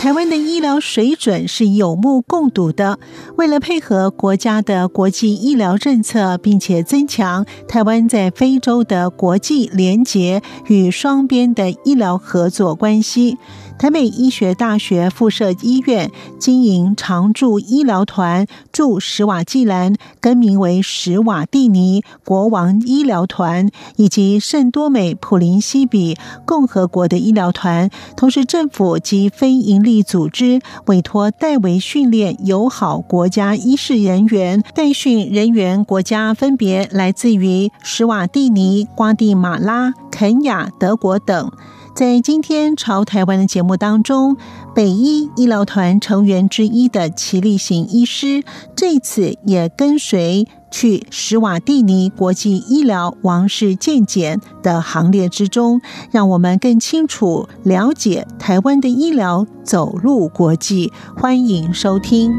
台湾的医疗水准是有目共睹的。为了配合国家的国际医疗政策，并且增强台湾在非洲的国际联结与双边的医疗合作关系。台北医学大学附设医院经营常驻医疗团驻史瓦济兰，更名为史瓦蒂尼国王医疗团，以及圣多美普林西比共和国的医疗团。同时，政府及非营利组织委托代为训练友好国家医事人员，代训人员国家分别来自于史瓦蒂尼、瓜地马拉、肯亚、德国等。在今天朝台湾的节目当中，北医医疗团成员之一的齐力行医师，这次也跟随去史瓦蒂尼国际医疗王室健检的行列之中，让我们更清楚了解台湾的医疗走入国际。欢迎收听。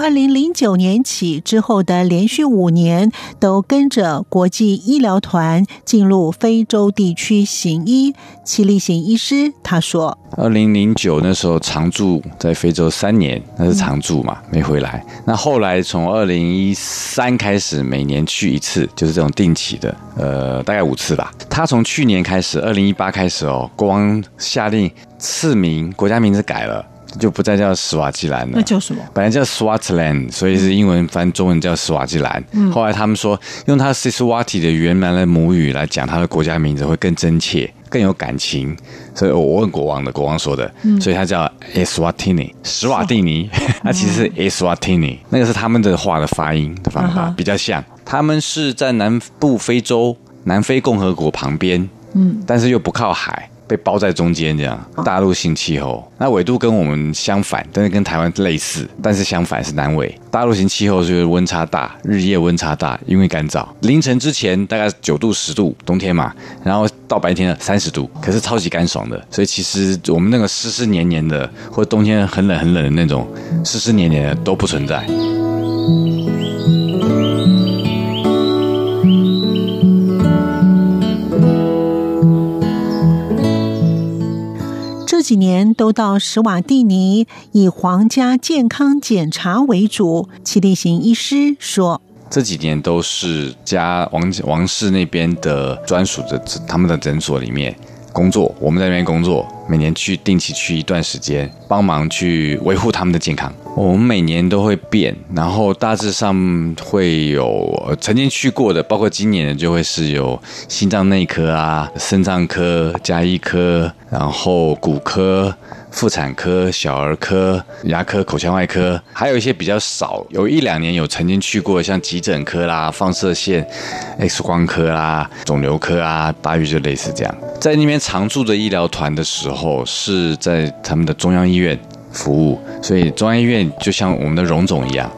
二零零九年起之后的连续五年，都跟着国际医疗团进入非洲地区行医。齐力行医师他说：“二零零九那时候常驻在非洲三年，那是常驻嘛，没回来。那后来从二零一三开始，每年去一次，就是这种定期的，呃，大概五次吧。他从去年开始，二零一八开始哦，国王下令赐名，国家名字改了。”就不再叫斯瓦吉兰了，那叫什么？本来叫 Swartland，所以是英文翻中文叫斯瓦吉兰。嗯、后来他们说，用他 Siswati 的原来的母语来讲他的国家名字会更真切、更有感情。所以我问国王的，国王说的，嗯、所以他叫 Eswatini，史瓦蒂尼。那、哦、其实是 Eswatini，、嗯、那个是他们的话的发音的方法、啊、比较像。他们是在南部非洲南非共和国旁边，嗯，但是又不靠海。被包在中间，这样大陆性气候，那纬度跟我们相反，但是跟台湾类似，但是相反是南纬。大陆型气候就是温差大，日夜温差大，因为干燥。凌晨之前大概九度十度，冬天嘛，然后到白天三十度，可是超级干爽的。所以其实我们那个湿湿黏黏的，或者冬天很冷很冷的那种湿湿黏黏的都不存在。几年都到史瓦蒂尼，以皇家健康检查为主。齐力行医师说：“这几年都是家王王室那边的专属的他们的诊所里面工作，我们在那边工作，每年去定期去一段时间，帮忙去维护他们的健康。我们每年都会变，然后大致上会有曾经去过的，包括今年的就会是有心脏内科啊、肾脏科、加医科。”然后骨科、妇产科、小儿科、牙科、口腔外科，还有一些比较少，有一两年有曾经去过，像急诊科啦、放射线、X 光科啦、肿瘤科啊，大约就类似这样。在那边常驻的医疗团的时候，是在他们的中央医院服务，所以中央医院就像我们的荣总一样，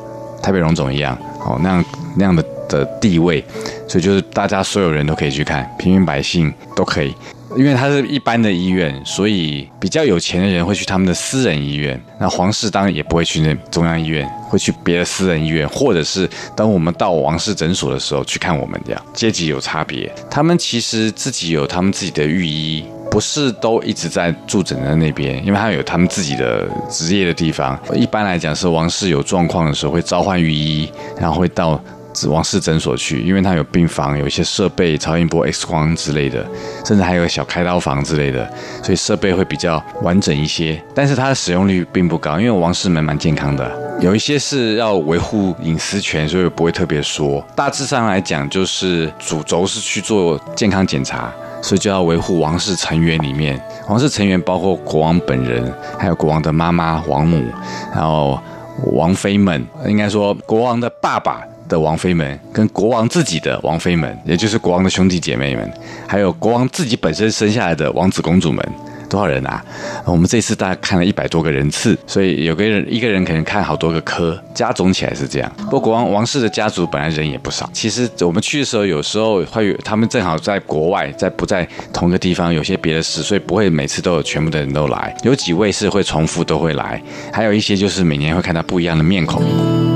台北荣总一样，哦，那样那样的的地位，所以就是大家所有人都可以去看，平民百姓都可以。因为它是一般的医院，所以比较有钱的人会去他们的私人医院。那皇室当然也不会去那中央医院，会去别的私人医院，或者是当我们到王室诊所的时候去看我们这样。阶级有差别，他们其实自己有他们自己的御医，不是都一直在驻诊在那边，因为他有他们自己的职业的地方。一般来讲是王室有状况的时候会召唤御医，然后会到。王室诊所去，因为它有病房，有一些设备，超音波、X 光之类的，甚至还有小开刀房之类的，所以设备会比较完整一些。但是它的使用率并不高，因为王室们蛮健康的。有一些是要维护隐私权，所以不会特别说。大致上来讲，就是主轴是去做健康检查，所以就要维护王室成员里面，王室成员包括国王本人，还有国王的妈妈、王母，然后王妃们，应该说国王的爸爸。的王妃们，跟国王自己的王妃们，也就是国王的兄弟姐妹们，还有国王自己本身生下来的王子公主们，多少人啊？我们这次大概看了一百多个人次，所以有个人一个人可能看好多个科，加总起来是这样。不过国王王室的家族本来人也不少，其实我们去的时候有时候会有他们正好在国外，在不在同一个地方，有些别的事，所以不会每次都有全部的人都来。有几位是会重复都会来，还有一些就是每年会看到不一样的面孔。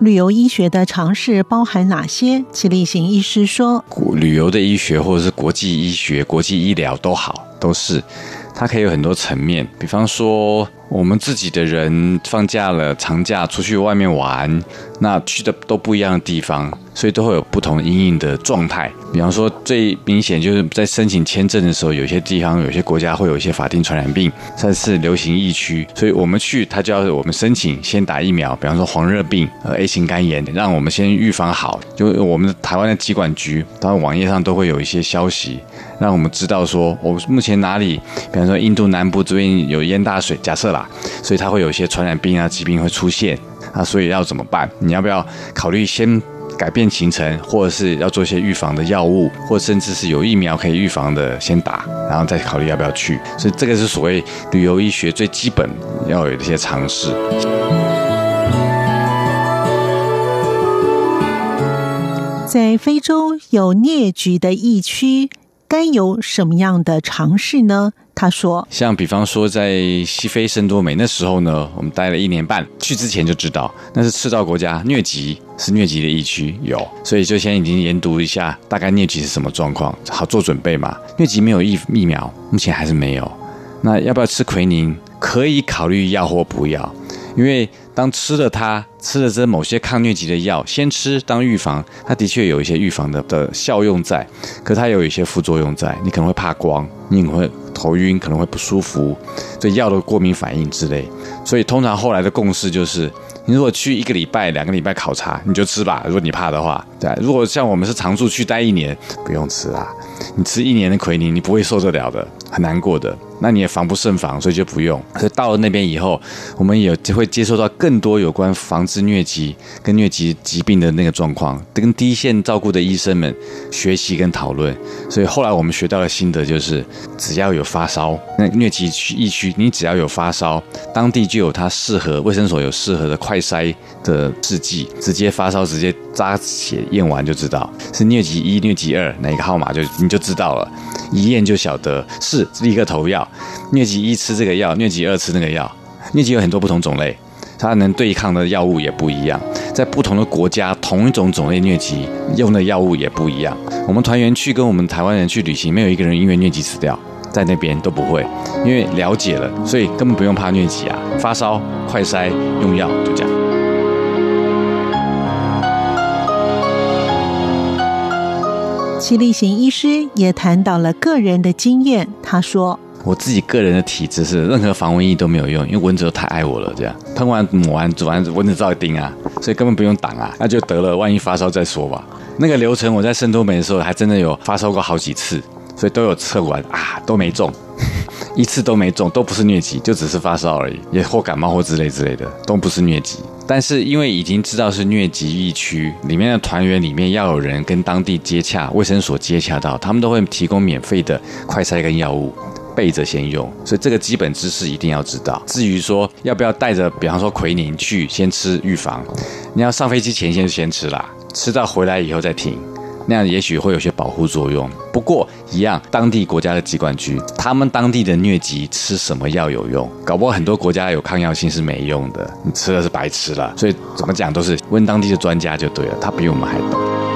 旅游医学的尝试包含哪些？齐立行医师说：旅游的医学或者是国际医学、国际医疗都好，都是它可以有很多层面。比方说，我们自己的人放假了、长假出去外面玩，那去的都不一样的地方。所以都会有不同阴影的状态，比方说最明显就是在申请签证的时候，有些地方、有些国家会有一些法定传染病，算是流行疫区，所以我们去，他就要我们申请先打疫苗，比方说黄热病、呃 A 型肝炎，让我们先预防好。就我们台湾的疾管局，它网页上都会有一些消息，让我们知道说，我目前哪里，比方说印度南部这边有淹大水，假设啦，所以它会有一些传染病啊疾病会出现啊，所以要怎么办？你要不要考虑先？改变行程，或者是要做一些预防的药物，或甚至是有疫苗可以预防的，先打，然后再考虑要不要去。所以这个是所谓旅游医学最基本要有一些尝试。在非洲有疟疾的疫区，该有什么样的尝试呢？他说：“像比方说，在西非圣多美那时候呢，我们待了一年半，去之前就知道那是赤道国家，疟疾是疟疾的疫区，有，所以就先已经研读一下大概疟疾是什么状况，好做准备嘛。疟疾没有疫疫苗，目前还是没有。那要不要吃奎宁？可以考虑要或不要，因为当吃了它，吃了这某些抗疟疾的药，先吃当预防，它的确有一些预防的的效用在，可它有一些副作用在，你可能会怕光，你可能会。”头晕可能会不舒服，对药的过敏反应之类，所以通常后来的共识就是，你如果去一个礼拜、两个礼拜考察，你就吃吧。如果你怕的话，对。如果像我们是常驻去待一年，不用吃啦。你吃一年的奎宁，你不会受得了的，很难过的。那你也防不胜防，所以就不用。所以到了那边以后，我们也就会接受到更多有关防治疟疾跟疟疾疾病的那个状况，跟第一线照顾的医生们学习跟讨论。所以后来我们学到的心得就是，只要有发烧，那疟疾疫区，你只要有发烧，当地就有它适合卫生所有适合的快筛的试剂，直接发烧直接扎血验完就知道是疟疾一、疟疾二哪个号码就你就知道了，一验就晓得是立刻投药。疟疾一吃这个药，疟疾二吃那个药。疟疾有很多不同种类，它能对抗的药物也不一样。在不同的国家，同一种种类疟疾用的药物也不一样。我们团员去跟我们台湾人去旅行，没有一个人因为疟疾死掉，在那边都不会，因为了解了，所以根本不用怕疟疾啊。发烧快筛用药就这样。齐力行医师也谈到了个人的经验，他说。我自己个人的体质是任何防蚊液都没有用，因为蚊子都太爱我了。这样喷完抹完煮完蚊子照样叮啊，所以根本不用挡啊，那就得了，万一发烧再说吧。那个流程我在圣多美的时候还真的有发烧过好几次，所以都有测完啊，都没中，一次都没中，都不是疟疾，就只是发烧而已，也或感冒或之类之类的，都不是疟疾。但是因为已经知道是疟疾疫区，里面的团员里面要有人跟当地接洽，卫生所接洽到，他们都会提供免费的快筛跟药物。备着先用，所以这个基本知识一定要知道。至于说要不要带着，比方说奎宁去先吃预防，你要上飞机前先先吃啦，吃到回来以后再停，那样也许会有些保护作用。不过一样，当地国家的疾管局，他们当地的疟疾吃什么药有用？搞不好很多国家有抗药性是没用的，你吃了是白吃了。所以怎么讲都是问当地的专家就对了，他比我们还懂。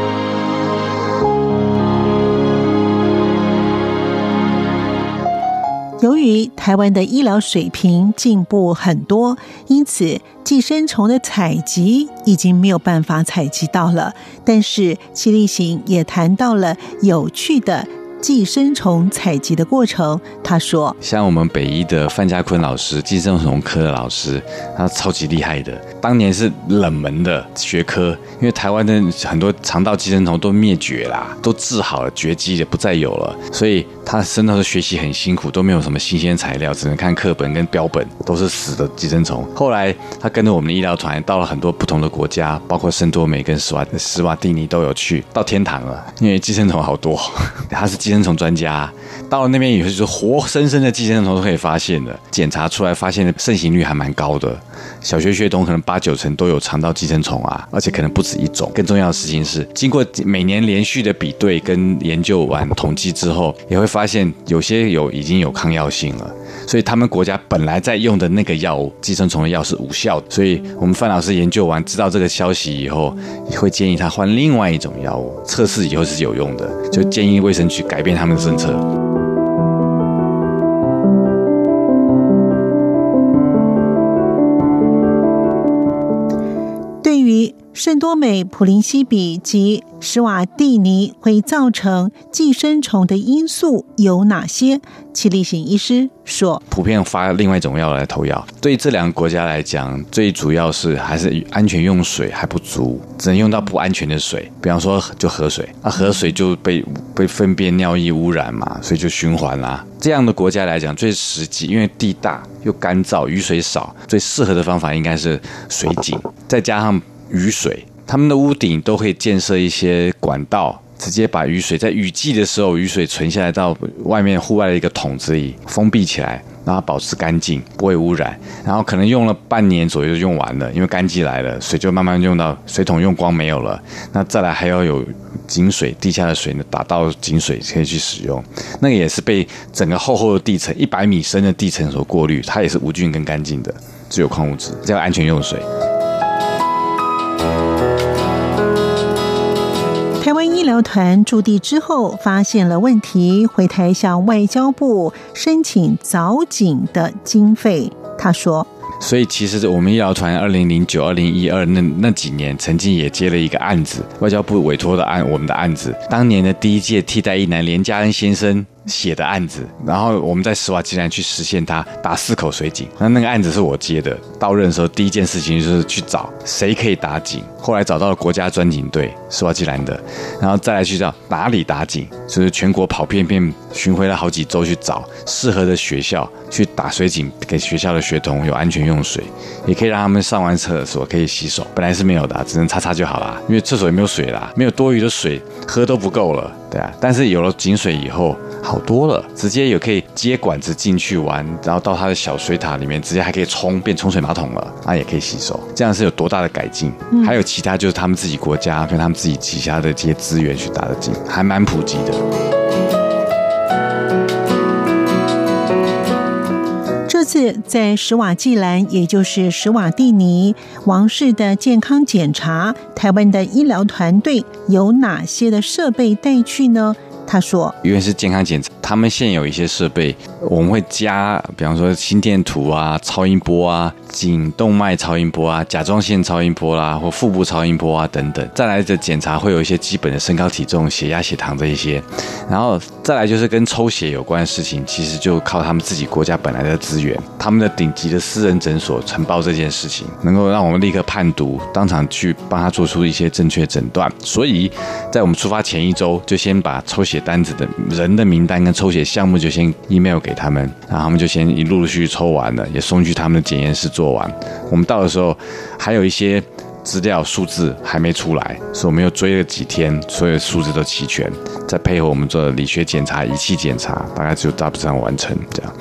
由于台湾的医疗水平进步很多，因此寄生虫的采集已经没有办法采集到了。但是齐力行也谈到了有趣的。寄生虫采集的过程，他说：“像我们北医的范家坤老师，寄生虫科的老师，他超级厉害的。当年是冷门的学科，因为台湾的很多肠道寄生虫都灭绝啦，都治好了，绝迹也不再有了。所以他生的时学习很辛苦，都没有什么新鲜材料，只能看课本跟标本，都是死的寄生虫。后来他跟着我们的医疗团到了很多不同的国家，包括圣多美跟史瓦史瓦蒂尼都有去，到天堂了，因为寄生虫好多，他是寄生虫专家。到了那边以后，就是活生生的寄生虫都可以发现的，检查出来发现的盛行率还蛮高的，小学学童可能八九成都有肠道寄生虫啊，而且可能不止一种。更重要的事情是，经过每年连续的比对跟研究完统计之后，也会发现有些有已经有抗药性了，所以他们国家本来在用的那个药物寄生虫的药是无效的。所以我们范老师研究完知道这个消息以后，也会建议他换另外一种药物，测试以后是有用的，就建议卫生局改变他们的政策。圣多美、普林西比及史瓦蒂尼会造成寄生虫的因素有哪些？齐立行医师说：普遍发另外一种药来投药。对这两个国家来讲，最主要是还是安全用水还不足，只能用到不安全的水。比方说，就河水，那河水就被被粪便、尿液污染嘛，所以就循环啦。这样的国家来讲，最实际，因为地大又干燥，雨水少，最适合的方法应该是水井，再加上。雨水，他们的屋顶都会建设一些管道，直接把雨水在雨季的时候，雨水存下来到外面户外的一个桶子里封闭起来，让它保持干净，不会污染。然后可能用了半年左右就用完了，因为干季来了，水就慢慢用到水桶用光没有了。那再来还要有井水，地下的水呢，打到井水可以去使用。那个也是被整个厚厚的地层，一百米深的地层所过滤，它也是无菌跟干净的，只有矿物质，叫安全用水。疗团驻地之后，发现了问题，回台向外交部申请早警的经费。他说：“所以其实我们医疗团二零零九、二零一二那那几年，曾经也接了一个案子，外交部委托的案，我们的案子，当年的第一届替代一男连家恩先生。”写的案子，然后我们在斯瓦济兰去实现它打四口水井，那那个案子是我接的。到任的时候，第一件事情就是去找谁可以打井，后来找到了国家钻井队，斯瓦济兰的，然后再来去找哪里打井，就是全国跑遍遍巡回了好几周去找适合的学校去打水井，给学校的学童有安全用水，也可以让他们上完厕所可以洗手。本来是没有的，只能擦擦就好了，因为厕所也没有水啦，没有多余的水喝都不够了，对啊。但是有了井水以后。好多了，直接也可以接管子进去玩，然后到他的小水塔里面，直接还可以冲变冲水马桶了，那也可以洗手，这样是有多大的改进？嗯、还有其他就是他们自己国家跟他们自己旗下的这些资源去打的井，还蛮普及的。这次在史瓦济兰，也就是史瓦蒂尼王室的健康检查，台湾的医疗团队有哪些的设备带去呢？他说：“因为是健康检查，他们现有一些设备，我们会加，比方说心电图啊、超音波啊。”颈动脉超音波啊，甲状腺超音波啦、啊，或腹部超音波啊等等。再来的检查会有一些基本的身高体重、血压、血糖这一些。然后再来就是跟抽血有关的事情，其实就靠他们自己国家本来的资源，他们的顶级的私人诊所承包这件事情，能够让我们立刻判读，当场去帮他做出一些正确诊断。所以在我们出发前一周，就先把抽血单子的人的名单跟抽血项目就先 email 给他们，然后他们就先一陆陆续续抽完了，也送去他们的检验室做。完，我们到的时候还有一些资料数字还没出来，所以我们又追了几天，所有数字都齐全，再配合我们做的理学检查、仪器检查，大概就大致上完成。这样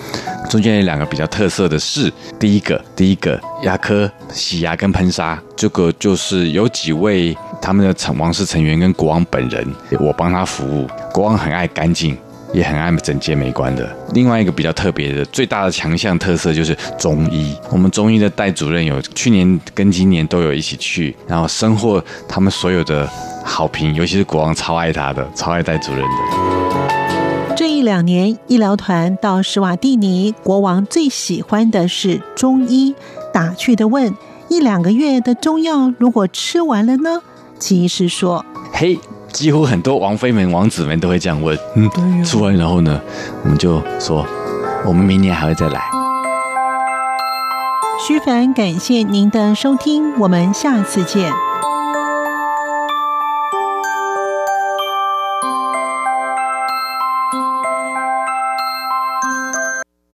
中间有两个比较特色的是，第一个，第一个牙科洗牙跟喷砂，这个就是有几位他们的成王室成员跟国王本人，我帮他服务，国王很爱干净。也很爱整洁美观的。另外一个比较特别的、最大的强项特色就是中医。我们中医的戴主任有去年跟今年都有一起去，然后收获他们所有的好评，尤其是国王超爱他的，超爱戴主任的。这一两年，医疗团到史瓦蒂尼，国王最喜欢的是中医。打趣的问：一两个月的中药如果吃完了呢？齐医师说：嘿。几乎很多王妃们、王子们都会这样问。嗯，出完然后呢，我们就说，我们明年还会再来。徐凡，感谢您的收听，我们下次见。